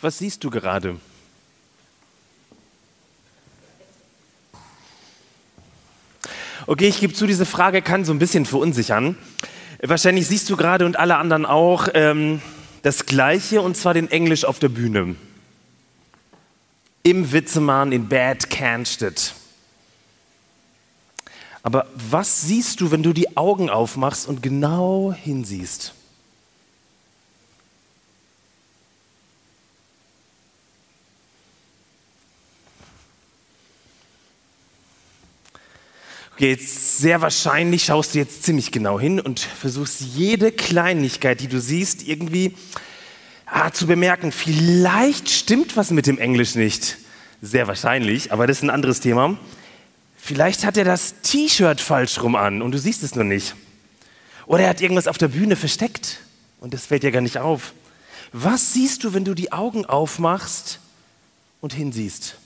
Was siehst du gerade? Okay, ich gebe zu, diese Frage kann so ein bisschen verunsichern. Wahrscheinlich siehst du gerade und alle anderen auch ähm, das Gleiche, und zwar den Englisch auf der Bühne. Im Witzemann in Bad Cannstedt. Aber was siehst du, wenn du die Augen aufmachst und genau hinsiehst? Jetzt sehr wahrscheinlich schaust du jetzt ziemlich genau hin und versuchst jede Kleinigkeit, die du siehst, irgendwie ah, zu bemerken. Vielleicht stimmt was mit dem Englisch nicht. Sehr wahrscheinlich, aber das ist ein anderes Thema. Vielleicht hat er das T-Shirt falsch rum an und du siehst es nur nicht. Oder er hat irgendwas auf der Bühne versteckt und das fällt dir gar nicht auf. Was siehst du, wenn du die Augen aufmachst und hinsiehst?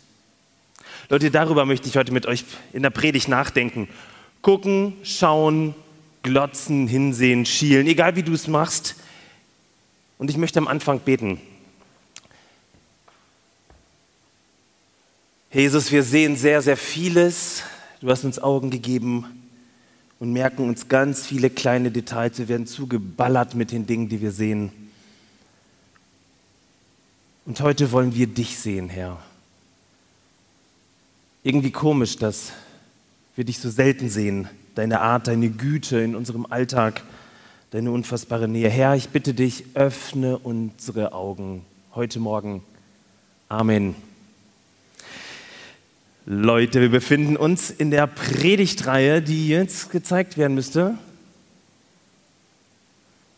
Leute, darüber möchte ich heute mit euch in der Predigt nachdenken. Gucken, schauen, glotzen, hinsehen, schielen, egal wie du es machst. Und ich möchte am Anfang beten. Jesus, wir sehen sehr, sehr vieles. Du hast uns Augen gegeben und merken uns ganz viele kleine Details. Wir werden zugeballert mit den Dingen, die wir sehen. Und heute wollen wir dich sehen, Herr. Irgendwie komisch, dass wir dich so selten sehen. Deine Art, deine Güte in unserem Alltag, deine unfassbare Nähe. Herr, ich bitte dich, öffne unsere Augen heute Morgen. Amen. Leute, wir befinden uns in der Predigtreihe, die jetzt gezeigt werden müsste.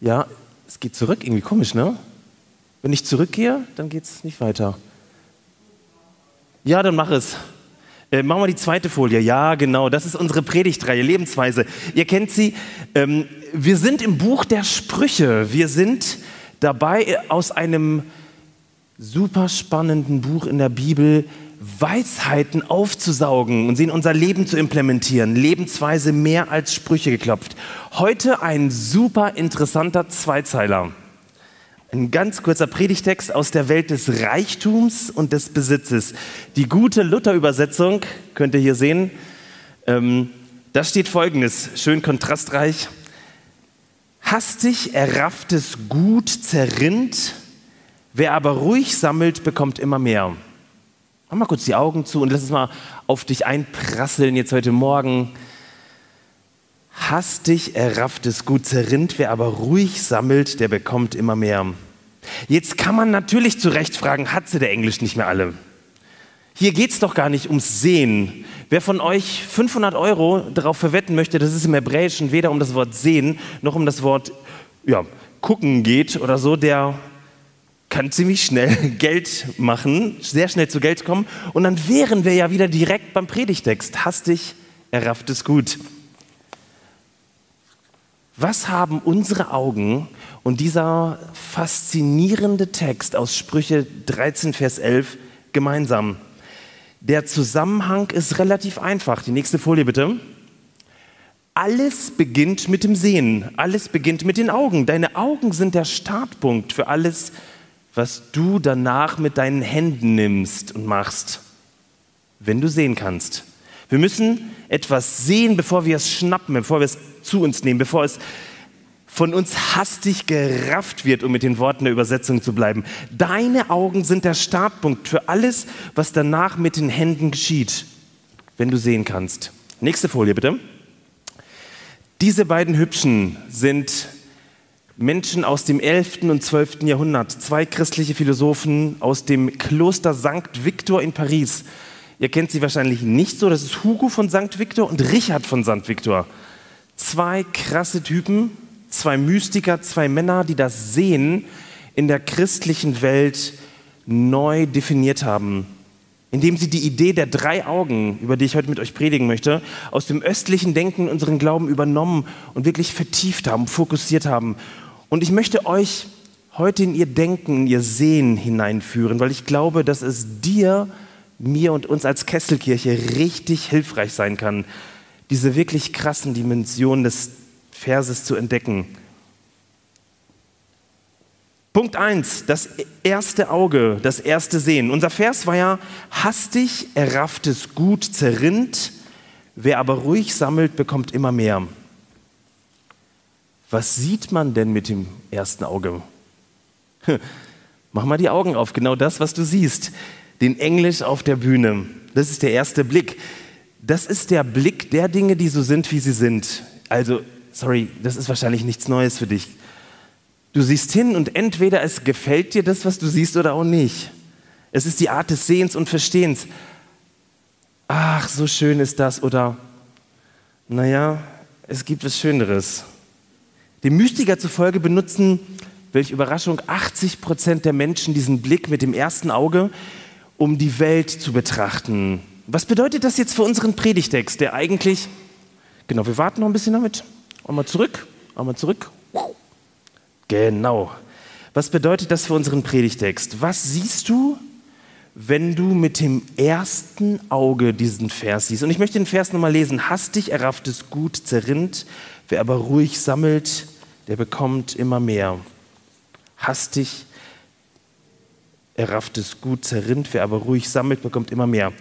Ja, es geht zurück, irgendwie komisch, ne? Wenn ich zurückgehe, dann geht es nicht weiter. Ja, dann mach es. Äh, machen wir die zweite Folie. Ja, genau, das ist unsere Predigtreihe, Lebensweise. Ihr kennt sie. Ähm, wir sind im Buch der Sprüche. Wir sind dabei, aus einem super spannenden Buch in der Bibel Weisheiten aufzusaugen und sie in unser Leben zu implementieren. Lebensweise mehr als Sprüche geklopft. Heute ein super interessanter Zweizeiler. Ein ganz kurzer Predigtext aus der Welt des Reichtums und des Besitzes. Die gute Luther-Übersetzung könnt ihr hier sehen. Ähm, da steht folgendes, schön kontrastreich. Hastig errafftes Gut zerrinnt, wer aber ruhig sammelt, bekommt immer mehr. Mach mal kurz die Augen zu und lass es mal auf dich einprasseln jetzt heute Morgen. Hastig errafftes Gut zerrinnt, wer aber ruhig sammelt, der bekommt immer mehr. Jetzt kann man natürlich zu Recht fragen, hat sie der Englisch nicht mehr alle? Hier geht es doch gar nicht ums Sehen. Wer von euch 500 Euro darauf verwetten möchte, dass es im Hebräischen weder um das Wort sehen noch um das Wort ja, gucken geht oder so, der kann ziemlich schnell Geld machen, sehr schnell zu Geld kommen und dann wären wir ja wieder direkt beim Predigtext. Hastig errafftes Gut. Was haben unsere Augen und dieser faszinierende Text aus Sprüche 13, Vers 11 gemeinsam? Der Zusammenhang ist relativ einfach. Die nächste Folie bitte. Alles beginnt mit dem Sehen. Alles beginnt mit den Augen. Deine Augen sind der Startpunkt für alles, was du danach mit deinen Händen nimmst und machst, wenn du sehen kannst. Wir müssen etwas sehen, bevor wir es schnappen, bevor wir es zu uns nehmen, bevor es von uns hastig gerafft wird, um mit den Worten der Übersetzung zu bleiben. Deine Augen sind der Startpunkt für alles, was danach mit den Händen geschieht, wenn du sehen kannst. Nächste Folie bitte. Diese beiden Hübschen sind Menschen aus dem 11. und 12. Jahrhundert, zwei christliche Philosophen aus dem Kloster St. Victor in Paris. Ihr kennt sie wahrscheinlich nicht so, das ist Hugo von St. Victor und Richard von St. Victor. Zwei krasse Typen, zwei Mystiker, zwei Männer, die das Sehen in der christlichen Welt neu definiert haben, indem sie die Idee der drei Augen, über die ich heute mit euch predigen möchte, aus dem östlichen Denken unseren Glauben übernommen und wirklich vertieft haben, fokussiert haben. Und ich möchte euch heute in ihr Denken, in ihr Sehen hineinführen, weil ich glaube, dass es dir, mir und uns als Kesselkirche richtig hilfreich sein kann, diese wirklich krassen Dimensionen des Verses zu entdecken. Punkt 1, das erste Auge, das erste Sehen. Unser Vers war ja, hastig errafftes Gut zerrinnt, wer aber ruhig sammelt, bekommt immer mehr. Was sieht man denn mit dem ersten Auge? Mach mal die Augen auf, genau das, was du siehst. Den Englisch auf der Bühne. Das ist der erste Blick. Das ist der Blick der Dinge, die so sind, wie sie sind. Also, sorry, das ist wahrscheinlich nichts Neues für dich. Du siehst hin und entweder es gefällt dir das, was du siehst, oder auch nicht. Es ist die Art des Sehens und Verstehens. Ach, so schön ist das. Oder, naja, es gibt was Schöneres. Dem Mystiker zufolge benutzen, welche Überraschung, 80 Prozent der Menschen diesen Blick mit dem ersten Auge, um die Welt zu betrachten. Was bedeutet das jetzt für unseren Predigtext, der eigentlich, genau, wir warten noch ein bisschen damit. Einmal zurück, einmal zurück. Genau. Was bedeutet das für unseren Predigtext? Was siehst du, wenn du mit dem ersten Auge diesen Vers siehst? Und ich möchte den Vers nochmal lesen. Hastig errafftes Gut zerrinnt, wer aber ruhig sammelt, der bekommt immer mehr. Hastig errafftes Gut zerrinnt, wer aber ruhig sammelt, bekommt immer mehr.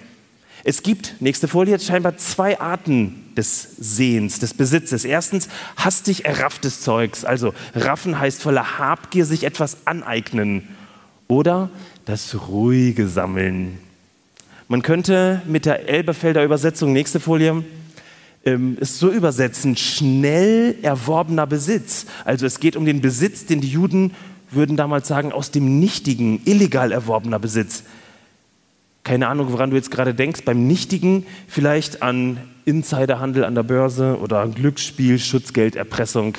Es gibt, nächste Folie, scheinbar zwei Arten des Sehens, des Besitzes. Erstens hastig errafftes Zeugs. Also raffen heißt voller Habgier sich etwas aneignen. Oder das ruhige Sammeln. Man könnte mit der Elberfelder Übersetzung, nächste Folie, ähm, es so übersetzen, schnell erworbener Besitz. Also es geht um den Besitz, den die Juden würden damals sagen, aus dem nichtigen, illegal erworbener Besitz keine Ahnung, woran du jetzt gerade denkst, beim Nichtigen vielleicht an Insiderhandel an der Börse oder an Glücksspiel, Schutzgeld, Erpressung.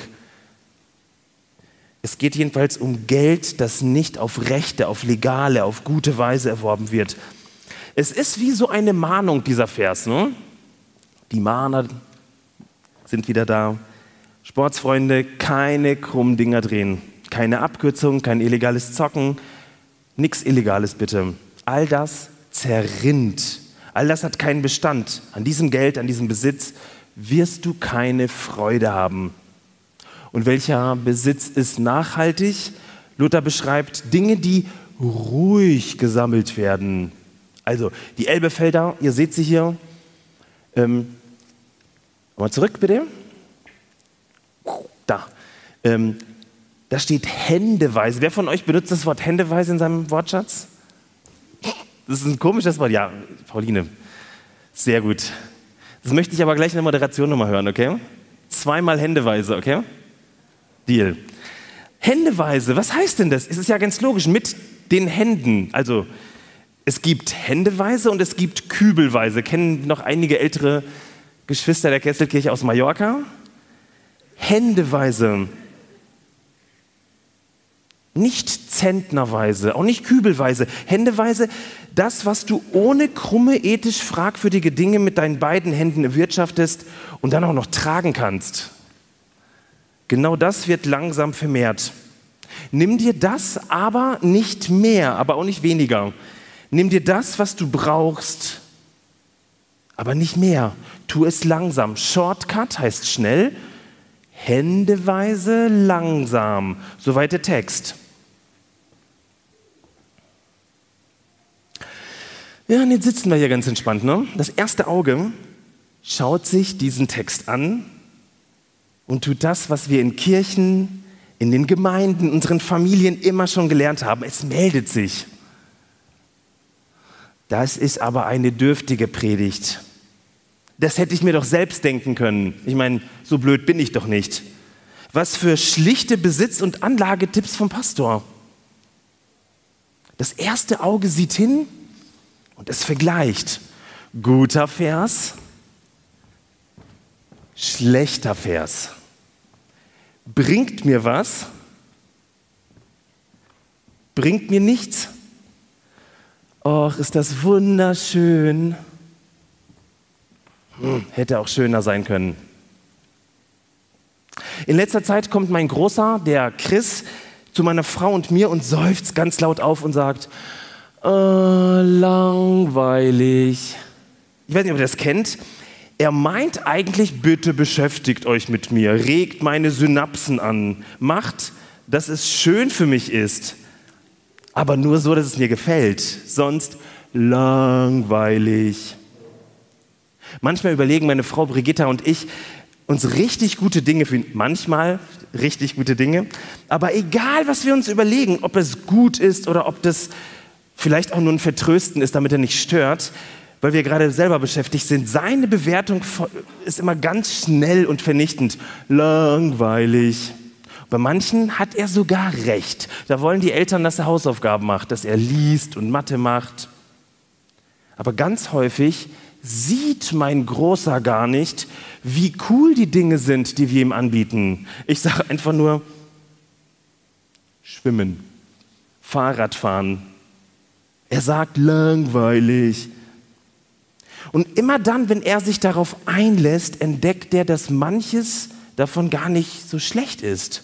Es geht jedenfalls um Geld, das nicht auf rechte, auf legale, auf gute Weise erworben wird. Es ist wie so eine Mahnung, dieser Vers. Ne? Die Mahner sind wieder da. Sportsfreunde, keine krummen Dinger drehen. Keine Abkürzung, kein illegales Zocken, nichts Illegales bitte. All das zerrinnt. All das hat keinen Bestand. An diesem Geld, an diesem Besitz wirst du keine Freude haben. Und welcher Besitz ist nachhaltig? Luther beschreibt Dinge, die ruhig gesammelt werden. Also die Elbefelder, ihr seht sie hier. Ähm, mal zurück bitte. Da. Ähm, da steht händeweise. Wer von euch benutzt das Wort händeweise in seinem Wortschatz? Das ist ein komisches Wort. Ja, Pauline, sehr gut. Das möchte ich aber gleich in der Moderation nochmal hören, okay? Zweimal händeweise, okay? Deal. Händeweise, was heißt denn das? Es ist ja ganz logisch, mit den Händen. Also, es gibt händeweise und es gibt kübelweise. Kennen noch einige ältere Geschwister der Kesselkirche aus Mallorca? Händeweise. Nicht zentnerweise, auch nicht kübelweise, händeweise. Das, was du ohne krumme, ethisch fragwürdige Dinge mit deinen beiden Händen erwirtschaftest und dann auch noch tragen kannst. Genau das wird langsam vermehrt. Nimm dir das aber nicht mehr, aber auch nicht weniger. Nimm dir das, was du brauchst, aber nicht mehr. Tu es langsam. Shortcut heißt schnell, händeweise langsam. Soweit der Text. Ja, und jetzt sitzen wir hier ganz entspannt. Ne? Das erste Auge schaut sich diesen Text an und tut das, was wir in Kirchen, in den Gemeinden, unseren Familien immer schon gelernt haben. Es meldet sich. Das ist aber eine dürftige Predigt. Das hätte ich mir doch selbst denken können. Ich meine, so blöd bin ich doch nicht. Was für schlichte Besitz- und Anlagetipps vom Pastor. Das erste Auge sieht hin und es vergleicht guter Vers, schlechter Vers. Bringt mir was? Bringt mir nichts? Och, ist das wunderschön. Hm, hätte auch schöner sein können. In letzter Zeit kommt mein Großer, der Chris, zu meiner Frau und mir und seufzt ganz laut auf und sagt, äh, langweilig. Ich weiß nicht, ob ihr das kennt. Er meint eigentlich, bitte beschäftigt euch mit mir, regt meine Synapsen an, macht dass es schön für mich ist, aber nur so, dass es mir gefällt. Sonst langweilig. Manchmal überlegen meine Frau Brigitta und ich uns richtig gute Dinge für manchmal richtig gute Dinge, aber egal was wir uns überlegen, ob es gut ist oder ob das vielleicht auch nur ein Vertrösten ist, damit er nicht stört, weil wir gerade selber beschäftigt sind, seine Bewertung ist immer ganz schnell und vernichtend. Langweilig. Bei manchen hat er sogar recht. Da wollen die Eltern, dass er Hausaufgaben macht, dass er liest und Mathe macht. Aber ganz häufig sieht mein Großer gar nicht, wie cool die Dinge sind, die wir ihm anbieten. Ich sage einfach nur, schwimmen, Fahrradfahren. Er sagt langweilig. Und immer dann, wenn er sich darauf einlässt, entdeckt er, dass manches davon gar nicht so schlecht ist.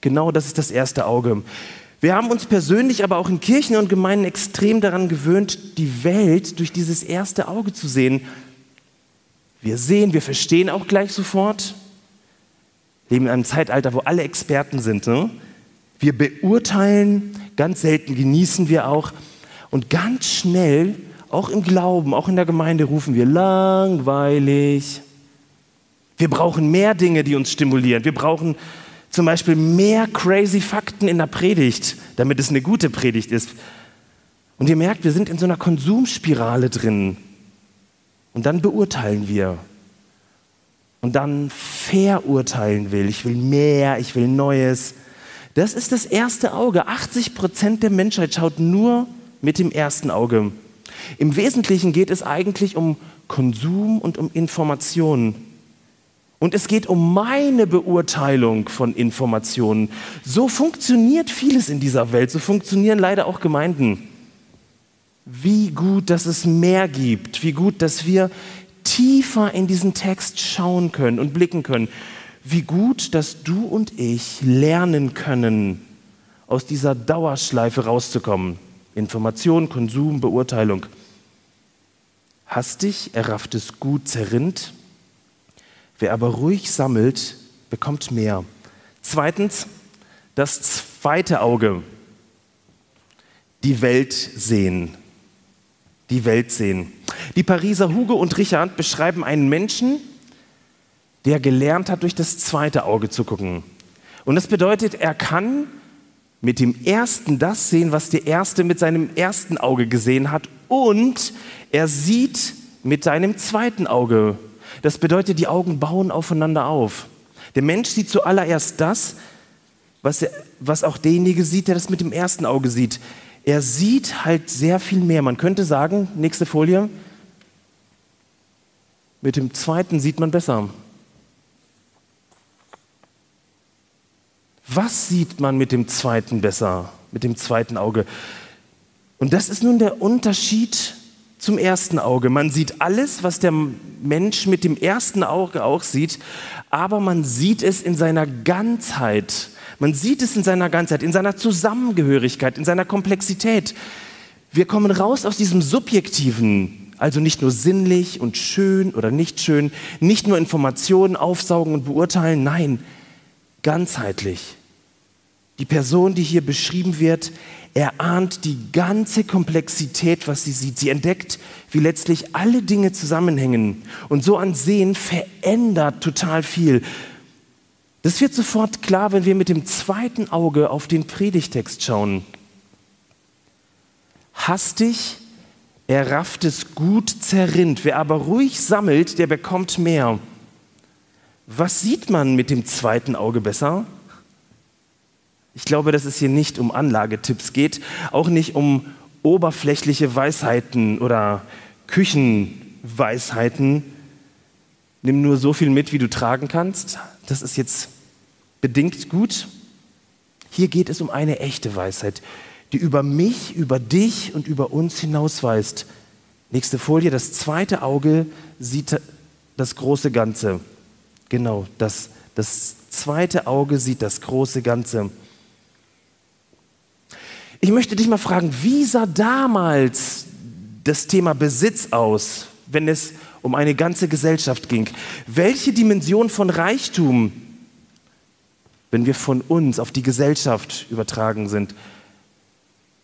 Genau das ist das erste Auge. Wir haben uns persönlich, aber auch in Kirchen und Gemeinden extrem daran gewöhnt, die Welt durch dieses erste Auge zu sehen. Wir sehen, wir verstehen auch gleich sofort. Wir leben in einem Zeitalter, wo alle Experten sind. Ne? Wir beurteilen, ganz selten genießen wir auch. Und ganz schnell, auch im Glauben, auch in der Gemeinde, rufen wir langweilig. Wir brauchen mehr Dinge, die uns stimulieren. Wir brauchen zum Beispiel mehr crazy Fakten in der Predigt, damit es eine gute Predigt ist. Und ihr merkt, wir sind in so einer Konsumspirale drin. Und dann beurteilen wir. Und dann verurteilen will. Ich will mehr, ich will Neues. Das ist das erste Auge. 80 Prozent der Menschheit schaut nur mit dem ersten Auge. Im Wesentlichen geht es eigentlich um Konsum und um Informationen. Und es geht um meine Beurteilung von Informationen. So funktioniert vieles in dieser Welt, so funktionieren leider auch Gemeinden. Wie gut, dass es mehr gibt, wie gut, dass wir tiefer in diesen Text schauen können und blicken können. Wie gut, dass du und ich lernen können, aus dieser Dauerschleife rauszukommen. Information, Konsum, Beurteilung. Hastig errafftes Gut zerrinnt, Wer aber ruhig sammelt, bekommt mehr. Zweitens, das zweite Auge. Die Welt sehen. Die Welt sehen. Die Pariser Hugo und Richard beschreiben einen Menschen, der gelernt hat, durch das zweite Auge zu gucken. Und das bedeutet, er kann mit dem ersten das sehen, was der erste mit seinem ersten Auge gesehen hat. Und er sieht mit seinem zweiten Auge das bedeutet, die Augen bauen aufeinander auf. Der Mensch sieht zuallererst das, was, er, was auch derjenige sieht, der das mit dem ersten Auge sieht. Er sieht halt sehr viel mehr. Man könnte sagen, nächste Folie, mit dem zweiten sieht man besser. Was sieht man mit dem zweiten besser, mit dem zweiten Auge? Und das ist nun der Unterschied zum ersten Auge. Man sieht alles, was der Mensch mit dem ersten Auge auch sieht, aber man sieht es in seiner Ganzheit. Man sieht es in seiner Ganzheit, in seiner Zusammengehörigkeit, in seiner Komplexität. Wir kommen raus aus diesem Subjektiven, also nicht nur sinnlich und schön oder nicht schön, nicht nur Informationen aufsaugen und beurteilen, nein, ganzheitlich. Die Person, die hier beschrieben wird, erahnt die ganze Komplexität, was sie sieht. Sie entdeckt, wie letztlich alle Dinge zusammenhängen. Und so an Sehen verändert total viel. Das wird sofort klar, wenn wir mit dem zweiten Auge auf den Predigtext schauen. Hastig errafftes Gut zerrinnt. Wer aber ruhig sammelt, der bekommt mehr. Was sieht man mit dem zweiten Auge besser? Ich glaube, dass es hier nicht um Anlagetipps geht, auch nicht um oberflächliche Weisheiten oder Küchenweisheiten. Nimm nur so viel mit, wie du tragen kannst. Das ist jetzt bedingt gut. Hier geht es um eine echte Weisheit, die über mich, über dich und über uns hinausweist. Nächste Folie, das zweite Auge sieht das große Ganze. Genau, das, das zweite Auge sieht das große Ganze. Ich möchte dich mal fragen, wie sah damals das Thema Besitz aus, wenn es um eine ganze Gesellschaft ging? Welche Dimension von Reichtum wenn wir von uns auf die Gesellschaft übertragen sind.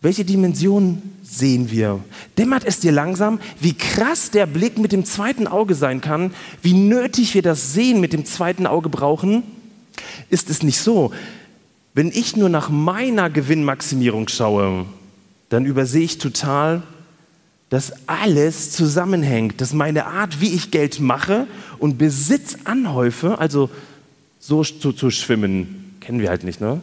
Welche Dimension sehen wir? Dämmert es dir langsam, wie krass der Blick mit dem zweiten Auge sein kann, wie nötig wir das Sehen mit dem zweiten Auge brauchen? Ist es nicht so, wenn ich nur nach meiner Gewinnmaximierung schaue, dann übersehe ich total, dass alles zusammenhängt, dass meine Art, wie ich Geld mache und Besitz anhäufe, also so zu, zu schwimmen, kennen wir halt nicht, ne?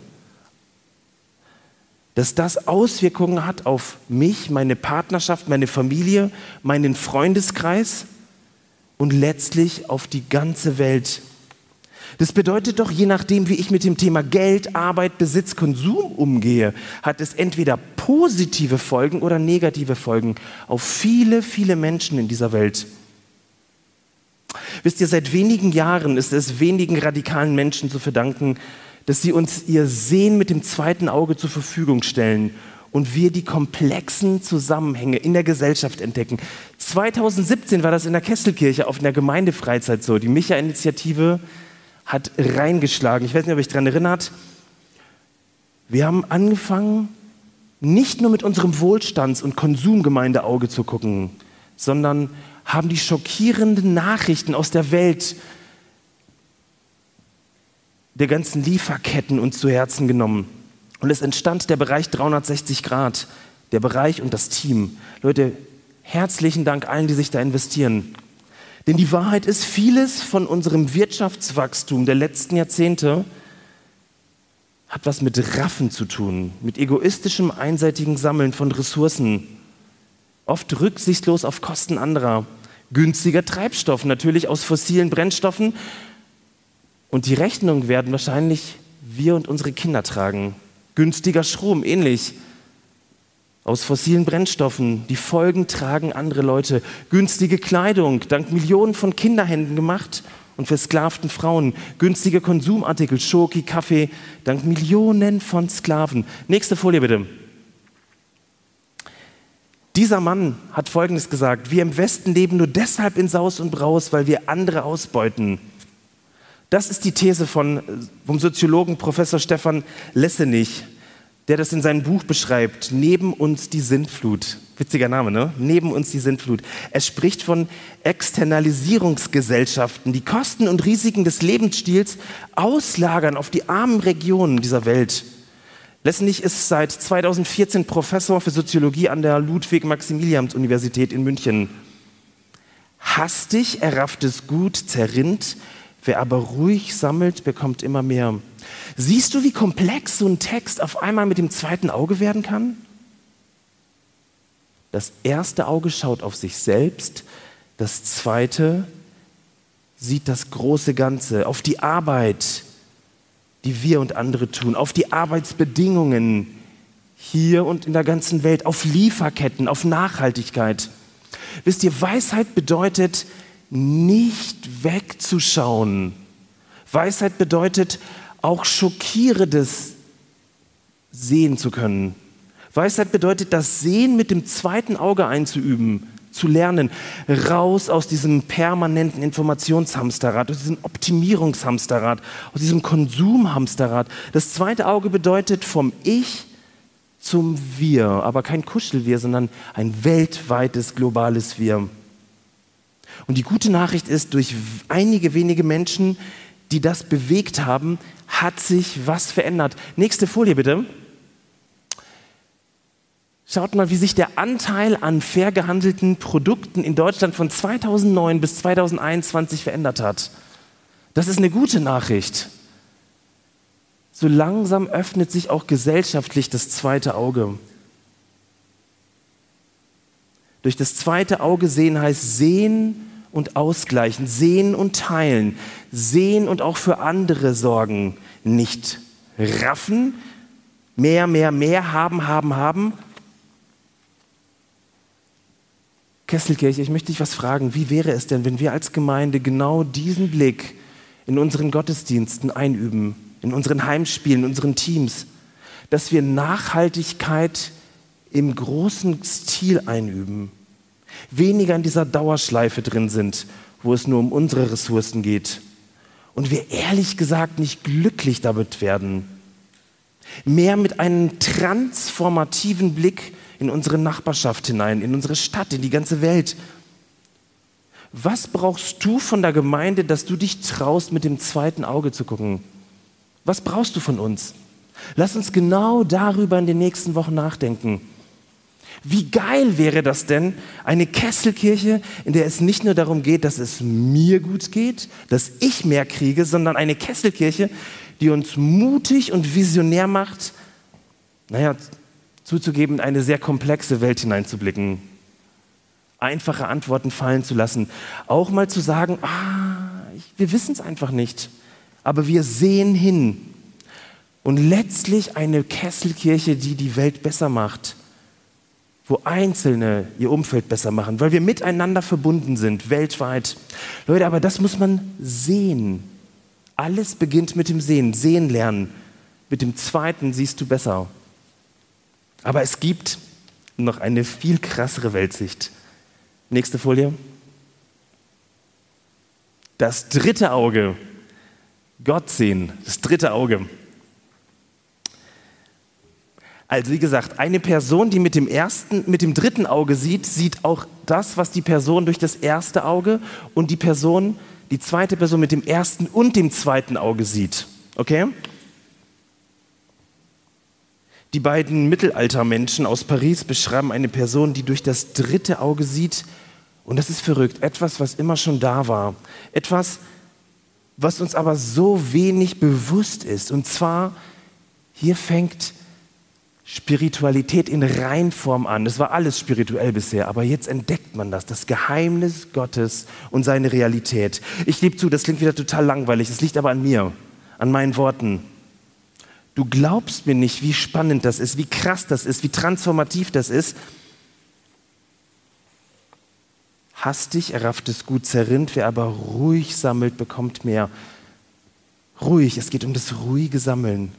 Dass das Auswirkungen hat auf mich, meine Partnerschaft, meine Familie, meinen Freundeskreis und letztlich auf die ganze Welt. Das bedeutet doch, je nachdem, wie ich mit dem Thema Geld, Arbeit, Besitz, Konsum umgehe, hat es entweder positive Folgen oder negative Folgen auf viele, viele Menschen in dieser Welt. Wisst ihr, seit wenigen Jahren ist es wenigen radikalen Menschen zu verdanken, dass sie uns ihr Sehen mit dem zweiten Auge zur Verfügung stellen und wir die komplexen Zusammenhänge in der Gesellschaft entdecken. 2017 war das in der Kesselkirche auf einer Gemeindefreizeit so. Die Micha-Initiative hat reingeschlagen. Ich weiß nicht, ob euch daran erinnert. Wir haben angefangen, nicht nur mit unserem Wohlstands- und Konsumgemeindeauge zu gucken, sondern haben die schockierenden Nachrichten aus der Welt der ganzen Lieferketten uns zu Herzen genommen. Und es entstand der Bereich 360 Grad, der Bereich und das Team. Leute, herzlichen Dank allen, die sich da investieren. Denn die Wahrheit ist, vieles von unserem Wirtschaftswachstum der letzten Jahrzehnte hat was mit Raffen zu tun, mit egoistischem, einseitigen Sammeln von Ressourcen, oft rücksichtslos auf Kosten anderer, günstiger Treibstoff, natürlich aus fossilen Brennstoffen. Und die Rechnung werden wahrscheinlich wir und unsere Kinder tragen. Günstiger Strom, ähnlich aus fossilen Brennstoffen. Die Folgen tragen andere Leute. Günstige Kleidung, dank Millionen von Kinderhänden gemacht und versklavten Frauen. Günstige Konsumartikel, Schoki, Kaffee, dank Millionen von Sklaven. Nächste Folie bitte. Dieser Mann hat Folgendes gesagt, wir im Westen leben nur deshalb in Saus und Braus, weil wir andere ausbeuten. Das ist die These von, vom Soziologen Professor Stefan Lessenich der das in seinem Buch beschreibt, Neben uns die Sintflut. Witziger Name, ne? Neben uns die Sintflut. Er spricht von Externalisierungsgesellschaften, die Kosten und Risiken des Lebensstils auslagern auf die armen Regionen dieser Welt. Lessenich ist seit 2014 Professor für Soziologie an der Ludwig-Maximilians-Universität in München. Hastig errafftes Gut zerrinnt, wer aber ruhig sammelt, bekommt immer mehr. Siehst du, wie komplex so ein Text auf einmal mit dem zweiten Auge werden kann? Das erste Auge schaut auf sich selbst, das zweite sieht das große Ganze, auf die Arbeit, die wir und andere tun, auf die Arbeitsbedingungen hier und in der ganzen Welt, auf Lieferketten, auf Nachhaltigkeit. Wisst ihr, Weisheit bedeutet nicht wegzuschauen. Weisheit bedeutet auch Schockierendes sehen zu können. Weisheit bedeutet, das Sehen mit dem zweiten Auge einzuüben, zu lernen, raus aus diesem permanenten Informationshamsterrad, aus diesem Optimierungshamsterrad, aus diesem Konsumhamsterrad. Das zweite Auge bedeutet vom Ich zum Wir, aber kein Kuschelwir, sondern ein weltweites, globales Wir. Und die gute Nachricht ist, durch einige wenige Menschen, die das bewegt haben, hat sich was verändert. Nächste Folie bitte. Schaut mal, wie sich der Anteil an fair gehandelten Produkten in Deutschland von 2009 bis 2021 verändert hat. Das ist eine gute Nachricht. So langsam öffnet sich auch gesellschaftlich das zweite Auge. Durch das zweite Auge sehen heißt sehen und ausgleichen, sehen und teilen, sehen und auch für andere sorgen, nicht raffen, mehr, mehr, mehr haben, haben, haben. Kesselkirche, ich möchte dich was fragen. Wie wäre es denn, wenn wir als Gemeinde genau diesen Blick in unseren Gottesdiensten einüben, in unseren Heimspielen, in unseren Teams, dass wir Nachhaltigkeit im großen Stil einüben? Weniger in dieser Dauerschleife drin sind, wo es nur um unsere Ressourcen geht und wir ehrlich gesagt nicht glücklich damit werden. Mehr mit einem transformativen Blick in unsere Nachbarschaft hinein, in unsere Stadt, in die ganze Welt. Was brauchst du von der Gemeinde, dass du dich traust, mit dem zweiten Auge zu gucken? Was brauchst du von uns? Lass uns genau darüber in den nächsten Wochen nachdenken. Wie geil wäre das denn, eine Kesselkirche, in der es nicht nur darum geht, dass es mir gut geht, dass ich mehr kriege, sondern eine Kesselkirche, die uns mutig und visionär macht, naja, zuzugeben, in eine sehr komplexe Welt hineinzublicken, einfache Antworten fallen zu lassen, auch mal zu sagen, ah, wir wissen es einfach nicht, aber wir sehen hin. Und letztlich eine Kesselkirche, die die Welt besser macht wo Einzelne ihr Umfeld besser machen, weil wir miteinander verbunden sind, weltweit. Leute, aber das muss man sehen. Alles beginnt mit dem Sehen, sehen lernen. Mit dem zweiten siehst du besser. Aber es gibt noch eine viel krassere Weltsicht. Nächste Folie. Das dritte Auge. Gott sehen, das dritte Auge. Also wie gesagt, eine Person, die mit dem ersten, mit dem dritten Auge sieht, sieht auch das, was die Person durch das erste Auge und die Person, die zweite Person mit dem ersten und dem zweiten Auge sieht. Okay? Die beiden Mittelaltermenschen aus Paris beschreiben eine Person, die durch das dritte Auge sieht. Und das ist verrückt. Etwas, was immer schon da war. Etwas, was uns aber so wenig bewusst ist. Und zwar, hier fängt Spiritualität in Reinform an. Das war alles spirituell bisher, aber jetzt entdeckt man das, das Geheimnis Gottes und seine Realität. Ich gebe zu, das klingt wieder total langweilig, es liegt aber an mir, an meinen Worten. Du glaubst mir nicht, wie spannend das ist, wie krass das ist, wie transformativ das ist. Hastig errafftes Gut zerrinnt, wer aber ruhig sammelt, bekommt mehr. Ruhig, es geht um das ruhige Sammeln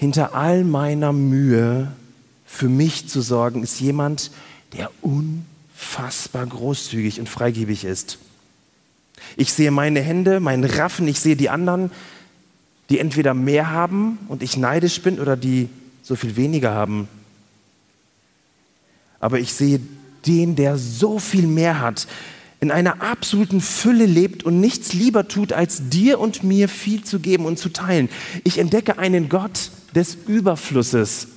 hinter all meiner Mühe für mich zu sorgen, ist jemand, der unfassbar großzügig und freigebig ist. Ich sehe meine Hände, meinen Raffen, ich sehe die anderen, die entweder mehr haben und ich neidisch bin oder die so viel weniger haben. Aber ich sehe den, der so viel mehr hat, in einer absoluten Fülle lebt und nichts lieber tut, als dir und mir viel zu geben und zu teilen. Ich entdecke einen Gott des Überflusses.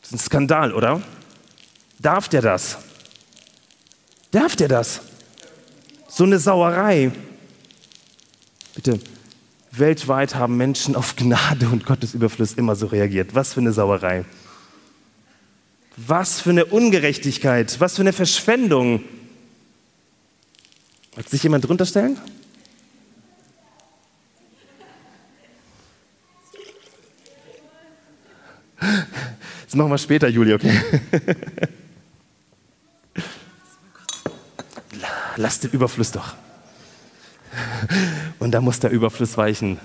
Das ist ein Skandal, oder? Darf der das? Darf der das? So eine Sauerei. Bitte, weltweit haben Menschen auf Gnade und Gottes Überfluss immer so reagiert. Was für eine Sauerei. Was für eine Ungerechtigkeit, was für eine Verschwendung. Mag sich jemand drunter stellen? Das machen wir später, Juli, okay? Lass den Überfluss doch. Und da muss der Überfluss weichen.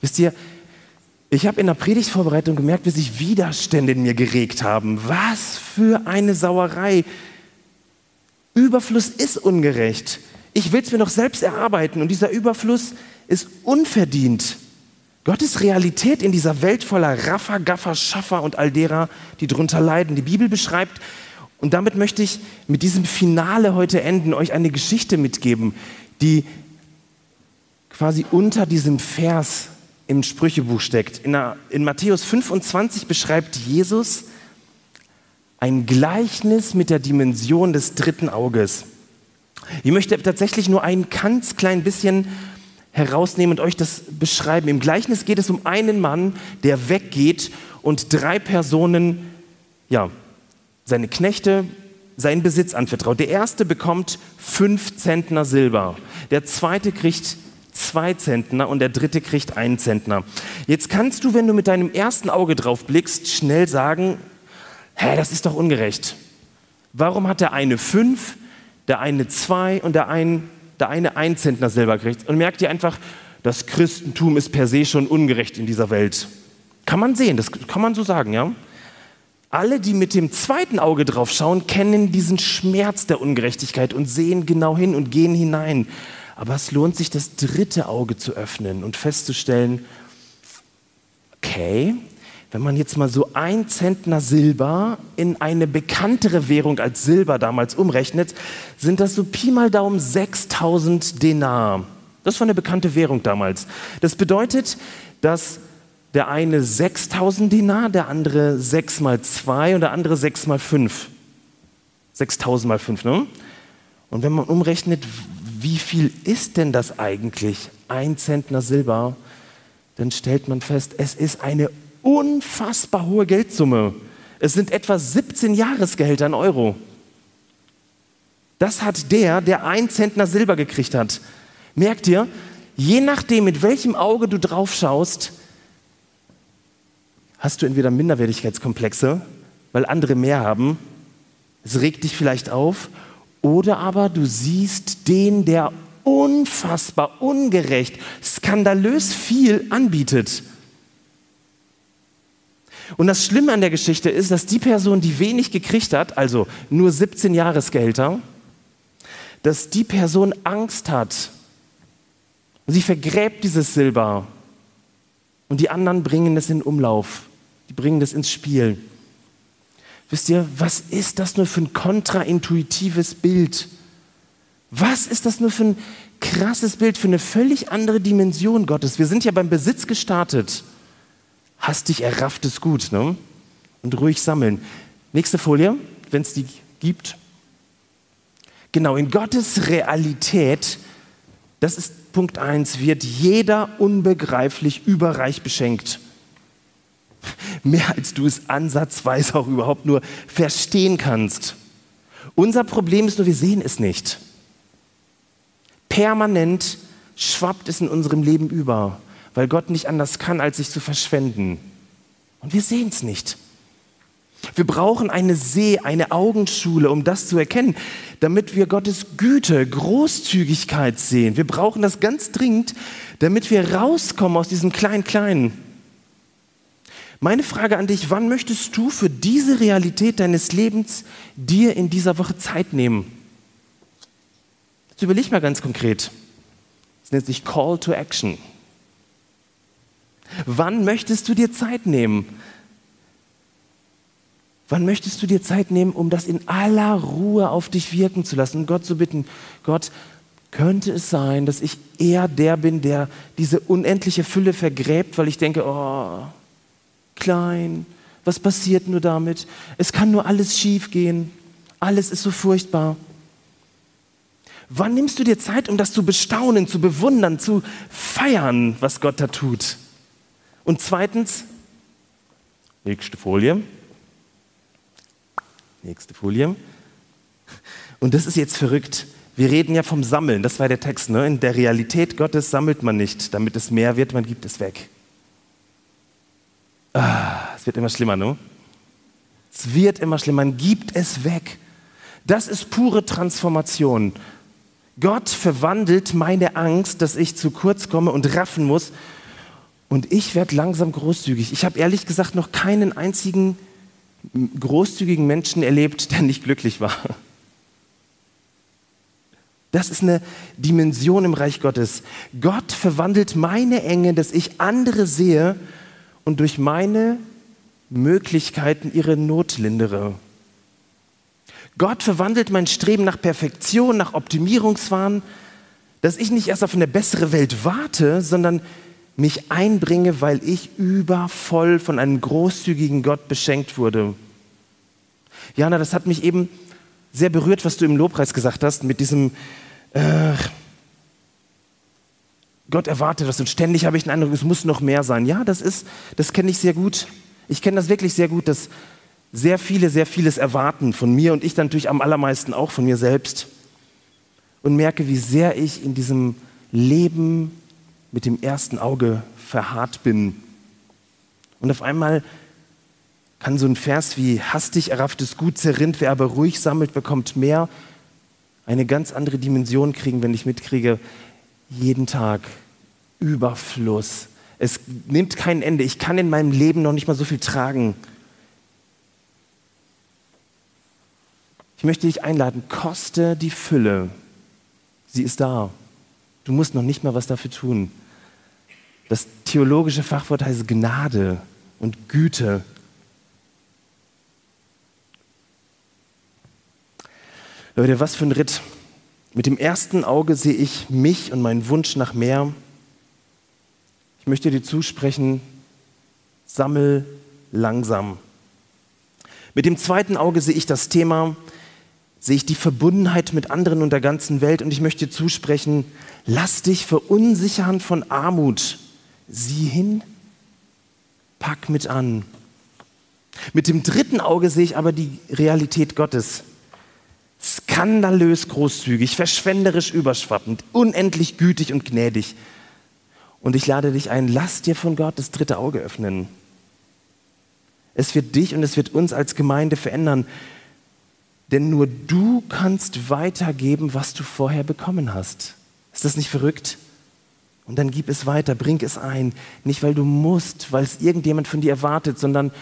Wisst ihr, ich habe in der Predigtvorbereitung gemerkt, wie sich Widerstände in mir geregt haben. Was für eine Sauerei. Überfluss ist ungerecht. Ich will es mir noch selbst erarbeiten und dieser Überfluss ist unverdient. Gottes Realität in dieser Welt voller Raffer, Gaffer, Schaffer und all derer, die drunter leiden. Die Bibel beschreibt und damit möchte ich mit diesem Finale heute enden, euch eine Geschichte mitgeben, die quasi unter diesem Vers im Sprüchebuch steckt. In, der, in Matthäus 25 beschreibt Jesus ein Gleichnis mit der Dimension des dritten Auges. Ich möchte tatsächlich nur ein ganz klein bisschen herausnehmen und euch das beschreiben. Im Gleichnis geht es um einen Mann, der weggeht und drei Personen ja, seine Knechte seinen Besitz anvertraut. Der erste bekommt fünf Zentner Silber, der zweite kriegt zwei Zentner und der dritte kriegt einen Zentner. Jetzt kannst du, wenn du mit deinem ersten Auge drauf blickst, schnell sagen, hä, das ist doch ungerecht. Warum hat der eine fünf, der eine zwei und der, ein, der eine ein Zentner Silber kriegt und merkt ihr einfach, das Christentum ist per se schon ungerecht in dieser Welt. Kann man sehen, das kann man so sagen, ja? Alle, die mit dem zweiten Auge drauf schauen, kennen diesen Schmerz der Ungerechtigkeit und sehen genau hin und gehen hinein. Aber es lohnt sich, das dritte Auge zu öffnen und festzustellen, okay, wenn man jetzt mal so ein Zentner Silber in eine bekanntere Währung als Silber damals umrechnet, sind das so Pi mal Daumen 6000 Denar. Das war eine bekannte Währung damals. Das bedeutet, dass der eine 6000 Dinar, der andere 6 mal 2 und der andere 6 mal 5. 6000 mal 5, ne? Und wenn man umrechnet, wie viel ist denn das eigentlich? Ein Zentner Silber, dann stellt man fest, es ist eine unfassbar hohe Geldsumme. Es sind etwa 17 Jahresgehälter in Euro. Das hat der, der ein Zentner Silber gekriegt hat. Merkt ihr, je nachdem, mit welchem Auge du drauf schaust, hast du entweder Minderwertigkeitskomplexe, weil andere mehr haben, es regt dich vielleicht auf, oder aber du siehst den, der unfassbar ungerecht, skandalös viel anbietet. Und das Schlimme an der Geschichte ist, dass die Person, die wenig gekriegt hat, also nur 17 Jahresgehälter, dass die Person Angst hat. Sie vergräbt dieses Silber. Und die anderen bringen es in Umlauf. Die bringen das ins Spiel. Wisst ihr, was ist das nur für ein kontraintuitives Bild? Was ist das nur für ein krasses Bild, für eine völlig andere Dimension Gottes? Wir sind ja beim Besitz gestartet. Hast dich errafftes Gut, ne? Und ruhig sammeln. Nächste Folie, wenn es die gibt. Genau, in Gottes Realität, das ist Punkt 1, wird jeder unbegreiflich überreich beschenkt mehr als du es ansatzweise auch überhaupt nur verstehen kannst. Unser Problem ist nur, wir sehen es nicht. Permanent schwappt es in unserem Leben über, weil Gott nicht anders kann, als sich zu verschwenden. Und wir sehen es nicht. Wir brauchen eine See, eine Augenschule, um das zu erkennen, damit wir Gottes Güte, Großzügigkeit sehen. Wir brauchen das ganz dringend, damit wir rauskommen aus diesem Klein-Klein. Meine Frage an dich, wann möchtest du für diese Realität deines Lebens dir in dieser Woche Zeit nehmen? Jetzt überleg mal ganz konkret. Das nennt sich Call to Action. Wann möchtest du dir Zeit nehmen? Wann möchtest du dir Zeit nehmen, um das in aller Ruhe auf dich wirken zu lassen und Gott zu bitten, Gott, könnte es sein, dass ich eher der bin, der diese unendliche Fülle vergräbt, weil ich denke, oh, klein. Was passiert nur damit? Es kann nur alles schief gehen. Alles ist so furchtbar. Wann nimmst du dir Zeit, um das zu bestaunen, zu bewundern, zu feiern, was Gott da tut? Und zweitens, nächste Folie. Nächste Folie. Und das ist jetzt verrückt. Wir reden ja vom Sammeln, das war der Text. Ne? In der Realität Gottes sammelt man nicht, damit es mehr wird, man gibt es weg. Es wird immer schlimmer, ne? Es wird immer schlimmer. Man gibt es weg. Das ist pure Transformation. Gott verwandelt meine Angst, dass ich zu kurz komme und raffen muss. Und ich werde langsam großzügig. Ich habe ehrlich gesagt noch keinen einzigen großzügigen Menschen erlebt, der nicht glücklich war. Das ist eine Dimension im Reich Gottes. Gott verwandelt meine Enge, dass ich andere sehe und durch meine Möglichkeiten ihre Not lindere. Gott verwandelt mein Streben nach Perfektion, nach Optimierungswahn, dass ich nicht erst auf eine bessere Welt warte, sondern mich einbringe, weil ich übervoll von einem großzügigen Gott beschenkt wurde. Jana, das hat mich eben sehr berührt, was du im Lobpreis gesagt hast, mit diesem, äh, Gott erwartet was und ständig habe ich den Eindruck, es muss noch mehr sein. Ja, das ist, das kenne ich sehr gut. Ich kenne das wirklich sehr gut, dass sehr viele sehr vieles erwarten von mir und ich dann natürlich am allermeisten auch von mir selbst und merke, wie sehr ich in diesem Leben mit dem ersten Auge verharrt bin. Und auf einmal kann so ein Vers wie hastig errafftes Gut zerrinnt, wer aber ruhig sammelt, bekommt mehr, eine ganz andere Dimension kriegen, wenn ich mitkriege, jeden Tag Überfluss. Es nimmt kein Ende. Ich kann in meinem Leben noch nicht mal so viel tragen. Ich möchte dich einladen, koste die Fülle. Sie ist da. Du musst noch nicht mal was dafür tun. Das theologische Fachwort heißt Gnade und Güte. Leute, was für ein Ritt. Mit dem ersten Auge sehe ich mich und meinen Wunsch nach mehr. Ich möchte dir zusprechen, sammel langsam. Mit dem zweiten Auge sehe ich das Thema, sehe ich die Verbundenheit mit anderen und der ganzen Welt und ich möchte dir zusprechen, lass dich verunsichern von Armut. Sieh hin, pack mit an. Mit dem dritten Auge sehe ich aber die Realität Gottes. Skandalös großzügig, verschwenderisch überschwappend, unendlich gütig und gnädig. Und ich lade dich ein, lass dir von Gott das dritte Auge öffnen. Es wird dich und es wird uns als Gemeinde verändern. Denn nur du kannst weitergeben, was du vorher bekommen hast. Ist das nicht verrückt? Und dann gib es weiter, bring es ein. Nicht, weil du musst, weil es irgendjemand von dir erwartet, sondern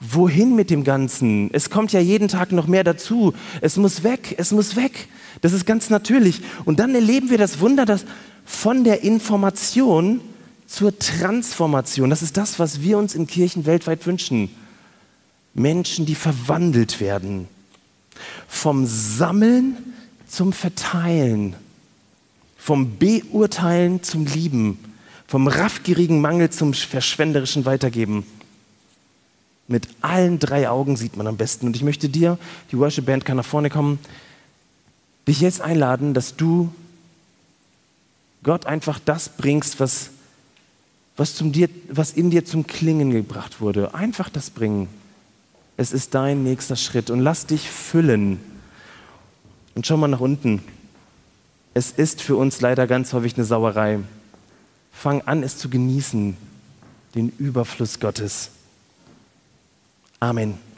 wohin mit dem Ganzen? Es kommt ja jeden Tag noch mehr dazu. Es muss weg, es muss weg. Das ist ganz natürlich. Und dann erleben wir das Wunder, dass von der Information zur Transformation, das ist das, was wir uns in Kirchen weltweit wünschen. Menschen, die verwandelt werden. Vom Sammeln zum Verteilen. Vom Beurteilen zum Lieben. Vom raffgierigen Mangel zum verschwenderischen Weitergeben. Mit allen drei Augen sieht man am besten. Und ich möchte dir, die Worship Band kann nach vorne kommen, dich jetzt einladen, dass du Gott einfach das bringst, was, was, zum dir, was in dir zum Klingen gebracht wurde. Einfach das bringen. Es ist dein nächster Schritt und lass dich füllen. Und schau mal nach unten. Es ist für uns leider ganz häufig eine Sauerei. Fang an, es zu genießen, den Überfluss Gottes. Amen.